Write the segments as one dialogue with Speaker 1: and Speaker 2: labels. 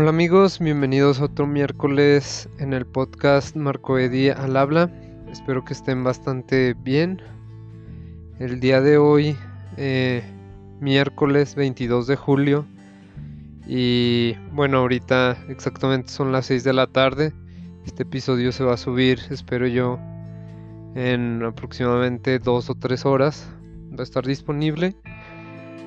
Speaker 1: Hola amigos, bienvenidos a otro miércoles en el podcast Marco Edi al habla. Espero que estén bastante bien. El día de hoy, eh, miércoles 22 de julio, y bueno, ahorita exactamente son las 6 de la tarde. Este episodio se va a subir, espero yo, en aproximadamente 2 o 3 horas. Va a estar disponible.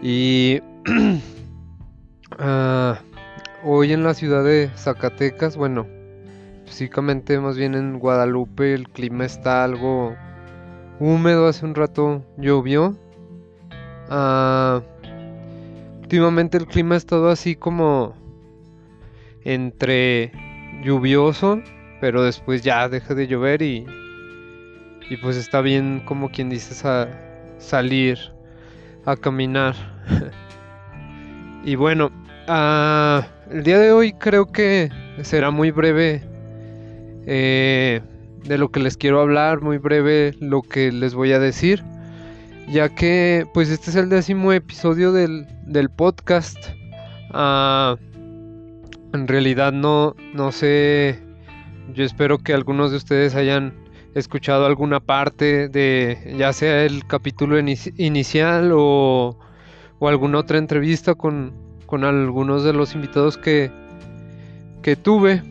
Speaker 1: Y uh, hoy en la ciudad de Zacatecas, bueno, específicamente más bien en Guadalupe, el clima está algo húmedo. Hace un rato llovió. Uh, últimamente el clima ha estado así como entre lluvioso, pero después ya deja de llover y, y pues está bien como quien dice salir a caminar. y bueno, uh, el día de hoy creo que será muy breve eh, de lo que les quiero hablar, muy breve lo que les voy a decir, ya que pues este es el décimo episodio del, del podcast. Uh, en realidad no, no sé, yo espero que algunos de ustedes hayan escuchado alguna parte de ya sea el capítulo inicial o, o, alguna otra entrevista con, con, algunos de los invitados que, que tuve.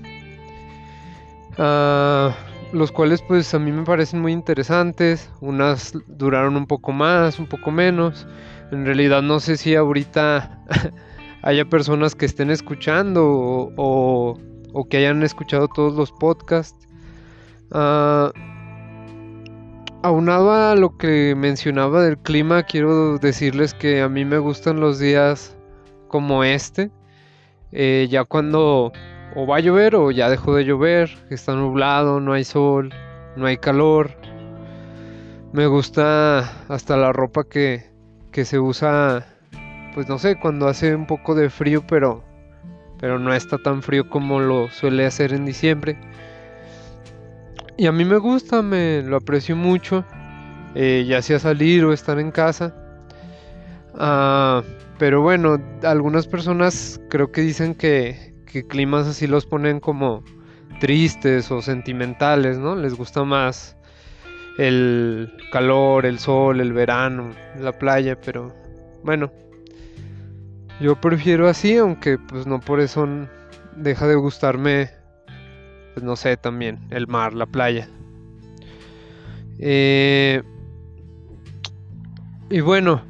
Speaker 1: Uh, los cuales pues a mí me parecen muy interesantes. Unas duraron un poco más, un poco menos. En realidad no sé si ahorita haya personas que estén escuchando o, que hayan escuchado todos los podcasts. Uh, aunado a lo que mencionaba del clima, quiero decirles que a mí me gustan los días como este. Eh, ya cuando o va a llover o ya dejó de llover, está nublado, no hay sol, no hay calor. Me gusta hasta la ropa que, que se usa, pues no sé, cuando hace un poco de frío, pero, pero no está tan frío como lo suele hacer en diciembre. Y a mí me gusta, me lo aprecio mucho, eh, ya sea salir o estar en casa. Ah, pero bueno, algunas personas creo que dicen que, que climas así los ponen como tristes o sentimentales, ¿no? Les gusta más el calor, el sol, el verano, la playa, pero bueno, yo prefiero así, aunque pues no por eso deja de gustarme, pues no sé, también el mar, la playa. Eh, y bueno,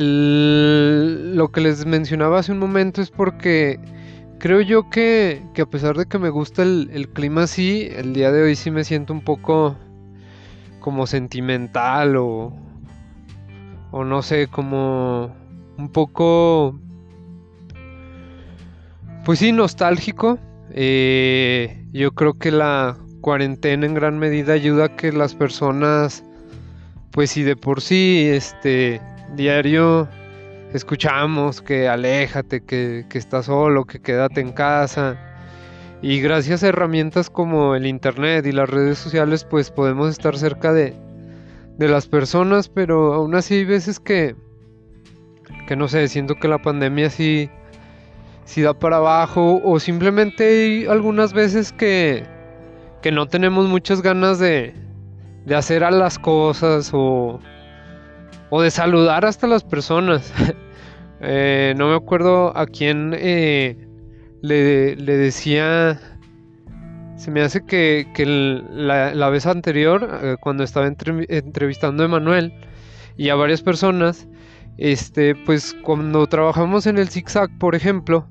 Speaker 1: lo que les mencionaba hace un momento es porque creo yo que, a pesar de que me gusta el, clima así, el día de hoy sí me siento un poco como sentimental o, o no sé, como un poco, pues sí, nostálgico. Eh, yo creo que la cuarentena en gran medida ayuda a que las personas, pues si de por sí, este, diario escuchamos que aléjate, que, que estás solo, que quédate en casa. Y gracias a herramientas como el internet y las redes sociales, pues podemos estar cerca de, de las personas, pero aún así hay veces que, que no sé, siento que la pandemia sí, sí da para abajo, o simplemente hay algunas veces que, que no tenemos muchas ganas de, de hacer a las cosas o, o de saludar hasta las personas. Eh, no me acuerdo a quién eh, le, decía. Se me hace que, la, vez anterior, eh, cuando estaba entrevistando a Emanuel y a varias personas, este, pues cuando trabajamos en el zigzag, por ejemplo,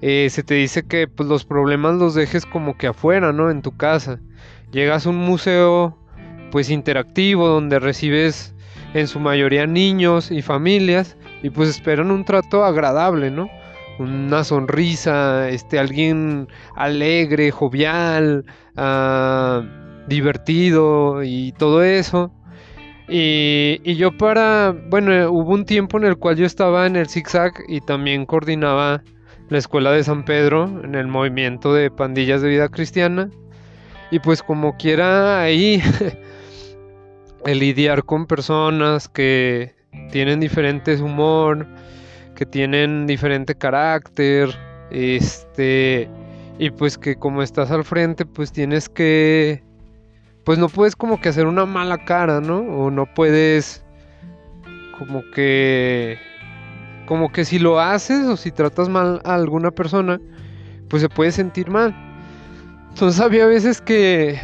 Speaker 1: se te dice que pues, los problemas los dejes como que afuera, ¿no? En tu casa. Llegas a un museo, pues interactivo, donde recibes en su mayoría niños y familias y pues esperan un trato agradable, ¿no? Una sonrisa, este, alguien alegre, jovial, ah, divertido y todo eso. Y, y, yo para, bueno, hubo un tiempo en el cual yo estaba en el zigzag y también coordinaba la escuela de San Pedro en el movimiento de pandillas de vida cristiana. Y pues como quiera ahí, el lidiar con personas que tienen diferentes humor, que tienen diferente carácter, Este, y pues que como estás al frente, pues tienes que, pues no puedes como que hacer una mala cara, ¿no? O no puedes como que, como que si lo haces o si tratas mal a alguna persona, pues se puede sentir mal. Entonces había veces que,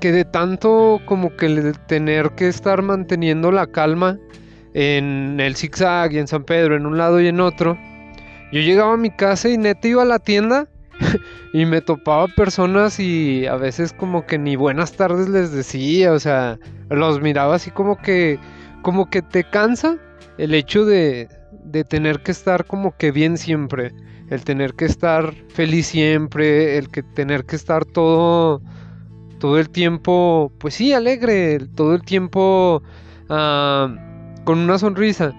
Speaker 1: que de tanto como que tener que estar manteniendo la calma en el zigzag y en San Pedro, en un lado y en otro, yo llegaba a mi casa y neta iba a la tienda y me topaba personas y a veces como que ni buenas tardes les decía, o sea, los miraba así como que, como que te cansa el hecho de, de tener que estar como que bien siempre, el tener que estar feliz siempre, el que tener que estar todo, todo el tiempo, pues sí, alegre, todo el tiempo ah, con una sonrisa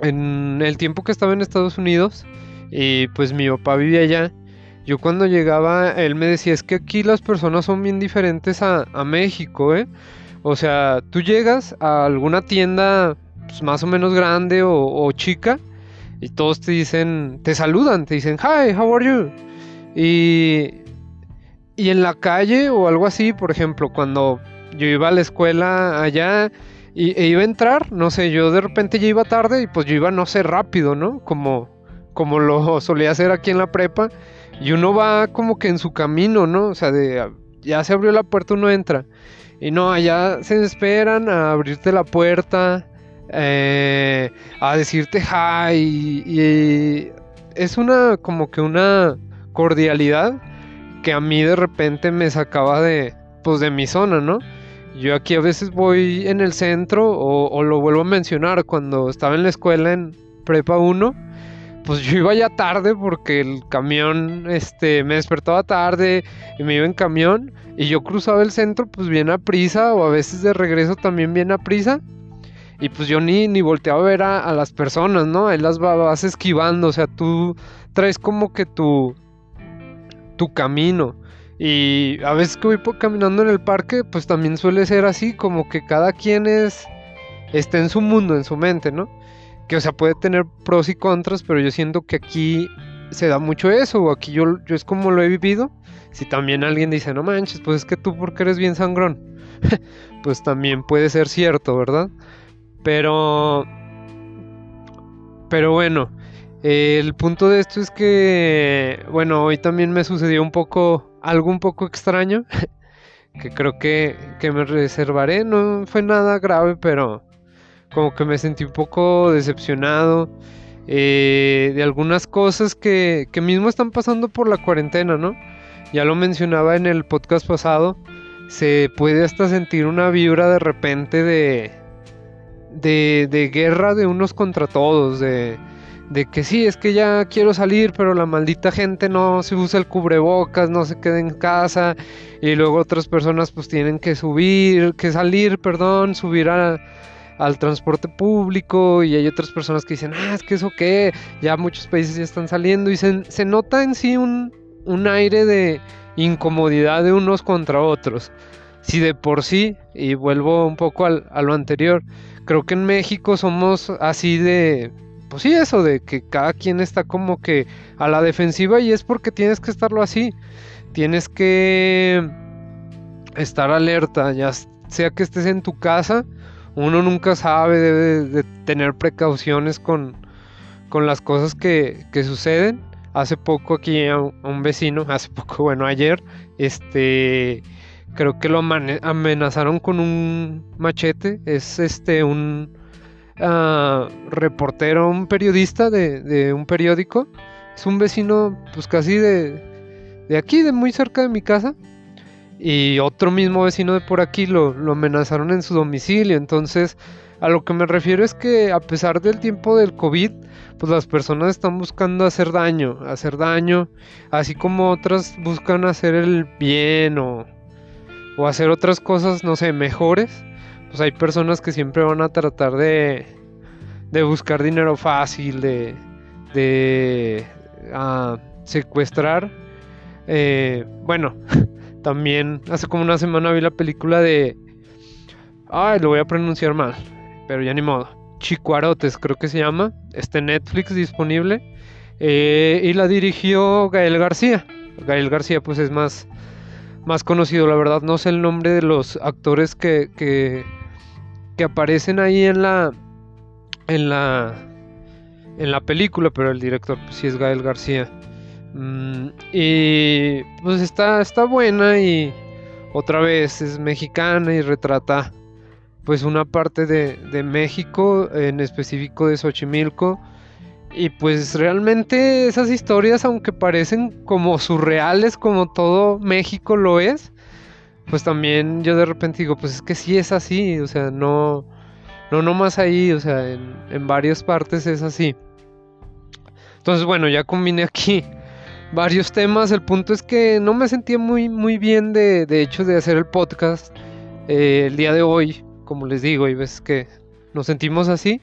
Speaker 1: en el tiempo que estaba en Estados Unidos y pues mi papá vivía allá, yo cuando llegaba, él me decía, es que aquí las personas son bien diferentes a, México, ¿eh? O sea, tú llegas a alguna tienda pues, más o menos grande o, chica y todos te dicen, te saludan, te dicen, hi, how are you? Y, y en la calle o algo así, por ejemplo, cuando yo iba a la escuela allá, y e iba a entrar, no sé, yo de repente ya iba tarde y pues yo iba, no sé, rápido, ¿no? Como, como lo solía hacer aquí en la prepa. Y uno va como que en su camino, ¿no? O sea, de, ya se abrió la puerta, uno entra. Y no, allá se esperan a abrirte la puerta, eh, a decirte hi. Y, es una, como que una cordialidad que a mí de repente me sacaba de, pues de mi zona, ¿no? Yo aquí a veces voy en el centro o, lo vuelvo a mencionar cuando estaba en la escuela en Prepa 1 pues yo iba ya tarde porque el camión, este, me despertaba tarde y me iba en camión y yo cruzaba el centro pues bien a prisa o a veces de regreso también bien a prisa y pues yo ni, ni volteaba a ver a, las personas, ¿no? Ahí las vas esquivando, o sea, tú traes como que tu, tu camino y a veces que voy caminando en el parque, pues también suele ser así, como que cada quien es está en su mundo, en su mente, ¿no? Que o sea, puede tener pros y contras, pero yo siento que aquí se da mucho eso, o aquí yo, yo es como lo he vivido. Si también alguien dice, no manches, pues es que tú porque eres bien sangrón, pues también puede ser cierto, ¿verdad? Pero... Pero bueno, el punto de esto es que, bueno, hoy también me sucedió un poco algo un poco extraño que creo que, me reservaré. No fue nada grave, pero como que me sentí un poco decepcionado eh, de algunas cosas que, que mismo están pasando por la cuarentena, ¿no? Ya lo mencionaba en el podcast pasado, se puede hasta sentir una vibra de repente de, de, de guerra de unos contra todos, de de que sí, es que ya quiero salir, pero la maldita gente no se usa el cubrebocas, no se queda en casa, y luego otras personas pues tienen que subir, que salir, perdón, subir al transporte público, y hay otras personas que dicen, ah, es que eso qué, ya muchos países ya están saliendo, y se, nota en sí un, un aire de incomodidad de unos contra otros. Si de por sí, y vuelvo un poco a lo anterior, creo que en México somos así de pues sí, eso de que cada quien está como que a la defensiva y es porque tienes que estarlo así. Tienes que estar alerta, ya sea que estés en tu casa, uno nunca sabe, debe de tener precauciones con, con las cosas que, que, suceden. Hace poco aquí a un vecino, hace poco, bueno, ayer, este, creo que lo amenazaron con un machete, es este, un reportero, un periodista de, un periódico. Es un vecino, pues casi de, de aquí, de muy cerca de mi casa. Y otro mismo vecino de por aquí lo, lo amenazaron en su domicilio. Entonces, a lo que me refiero es que a pesar del tiempo del COVID, pues las personas están buscando hacer daño, hacer daño, así como otras buscan hacer el bien o, o hacer otras cosas, no sé, mejores pues hay personas que siempre van a tratar de, de buscar dinero fácil, de, de ah, secuestrar. Eh, bueno, también hace como una semana vi la película de... Ay, lo voy a pronunciar mal, pero ya ni modo. Chicuarotes, creo que se llama. Este Netflix disponible. Eh, y la dirigió Gael García. Gael García pues es más, más conocido, la verdad no sé el nombre de los actores que, que, que aparecen ahí en la, en la, en la película, pero el director pues sí es Gael García. Mm, y pues está, está buena y otra vez es mexicana y retrata pues una parte de, de México, en específico de Xochimilco y pues realmente esas historias, aunque parecen como surreales, como todo México lo es, pues también yo de repente digo, pues es que sí es así, o sea, no, no nomás ahí, o sea, en, varias partes es así. Entonces, bueno, ya combiné aquí varios temas. El punto es que no me sentía muy, muy bien de, de hecho de hacer el podcast eh, el día de hoy, como les digo, y ves que nos sentimos así.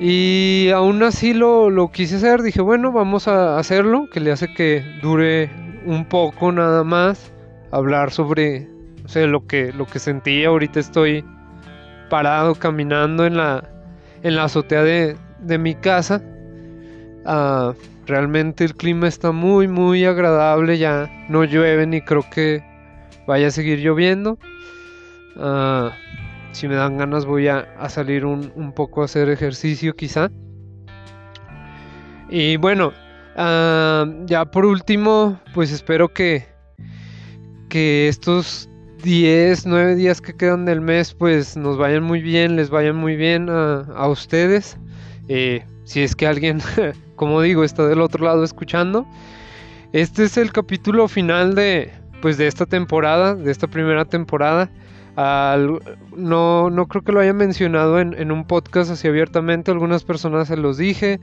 Speaker 1: Y aún así lo, quise hacer, dije, bueno, vamos a hacerlo, que le hace que dure un poco nada más, hablar sobre lo, que, lo que sentí, ahorita estoy parado caminando en la, en la azotea de, mi casa. Ah, realmente el clima está muy, muy agradable, ya no llueve ni creo que vaya a seguir lloviendo. Ah, si me dan ganas voy a, salir un, poco a hacer ejercicio quizá. Y bueno, ah, ya por último, pues espero que, que estos 10, 9 días que quedan del mes, pues nos vayan muy bien, les vayan muy bien a, ustedes. Eh, si es que alguien, como digo, está del otro lado escuchando. Este es el capítulo final de, pues, de esta temporada, de esta primera temporada no, no creo que lo haya mencionado en, un podcast así abiertamente, algunas personas se los dije.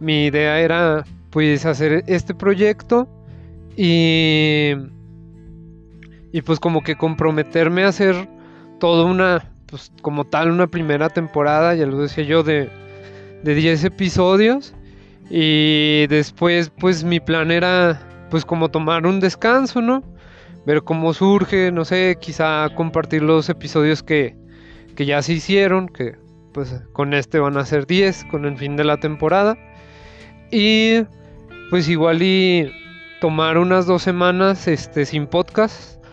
Speaker 1: Mi idea era pues hacer este proyecto y, y pues como que comprometerme a hacer toda una, pues como tal, una primera temporada, ya lo decía yo, de, de 10 episodios. Y después pues mi plan era pues como tomar un descanso, ¿no? ver cómo surge, no sé, quizá compartir los episodios que, que ya se hicieron, que pues con este van a ser 10 con el fin de la temporada. Y pues igual y tomar unas dos semanas este, sin podcast,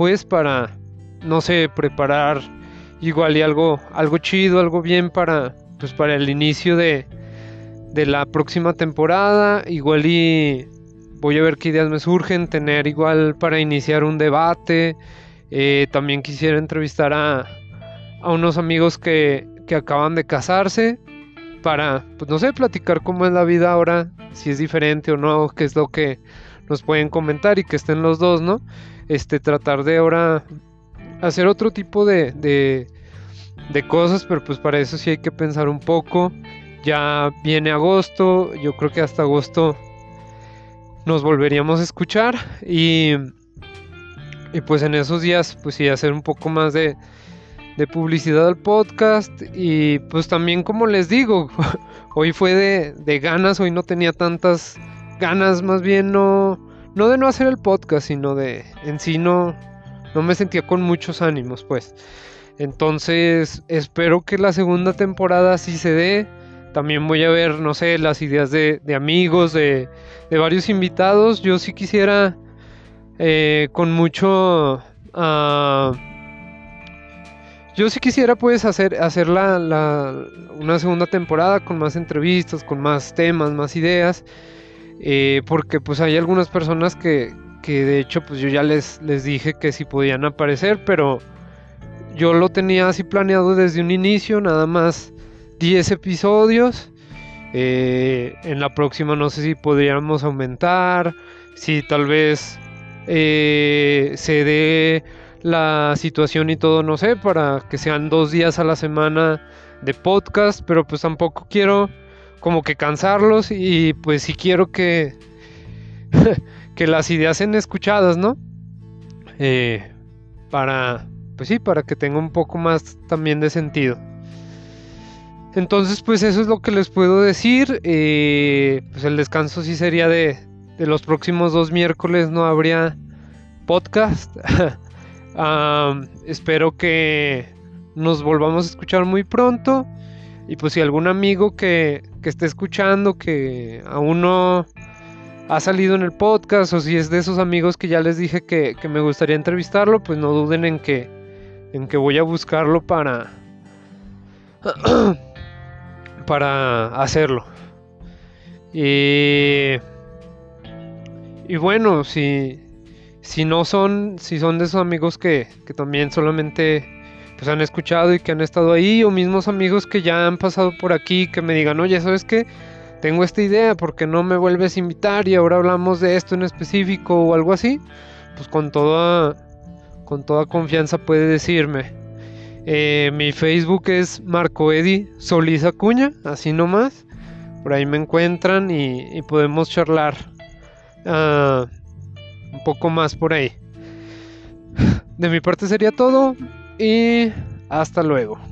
Speaker 1: pues para, no sé, preparar igual y algo, algo chido, algo bien para, pues para el inicio de, de la próxima temporada, igual y voy a ver qué ideas me surgen, tener igual para iniciar un debate. Eh, también quisiera entrevistar a, a unos amigos que, que, acaban de casarse para, pues no sé, platicar cómo es la vida ahora, si es diferente o no, qué es lo que nos pueden comentar y que estén los dos, ¿no? Este, tratar de ahora hacer otro tipo de, de, cosas, pero pues para eso sí hay que pensar un poco. Ya viene agosto, yo creo que hasta agosto nos volveríamos a escuchar y, y pues en esos días pues sí hacer un poco más de, de publicidad al podcast y pues también como les digo, hoy fue de, de, ganas, hoy no tenía tantas ganas, más bien no, no de no hacer el podcast, sino de en sí no, no me sentía con muchos ánimos pues. Entonces espero que la segunda temporada sí se dé también voy a ver, no sé, las ideas de, amigos, de, varios invitados. Yo sí quisiera eh, con mucho... Ah, yo sí quisiera pues hacer, hacer la, una segunda temporada con más entrevistas, con más temas, más ideas. Eh, porque pues hay algunas personas que, que de hecho pues yo ya les, les dije que si podían aparecer, pero yo lo tenía así planeado desde un inicio, nada más 10 episodios. Eh, en la próxima no sé si podríamos aumentar, si tal vez eh, se dé la situación y todo, no sé, para que sean dos días a la semana de podcast, pero pues tampoco quiero como que cansarlos y pues sí quiero que, que las ideas sean escuchadas, ¿no? Eh, para, pues sí, para que tenga un poco más también de sentido. Entonces, pues eso es lo que les puedo decir. Eh, pues el descanso sí sería de, de, los próximos dos miércoles, no habría podcast. espero que nos volvamos a escuchar muy pronto. Y pues si algún amigo que, que esté escuchando, que aún no ha salido en el podcast, o si es de esos amigos que ya les dije que, que me gustaría entrevistarlo, pues no duden en que, en que voy a buscarlo para, para hacerlo. Y, y bueno, si, si no son, si son de esos amigos que, que también solamente pues han escuchado y que han estado ahí, o mismos amigos que ya han pasado por aquí, que me digan, oye, ¿sabes qué? Tengo esta idea, porque no me vuelves a invitar? Y ahora hablamos de esto en específico o algo así. Pues con toda, con toda confianza puede decirme. Eh, mi Facebook es Marco Edi Solís Acuña, así nomás. Por ahí me encuentran y, podemos charlar uh, un poco más por ahí. De mi parte sería todo y hasta luego.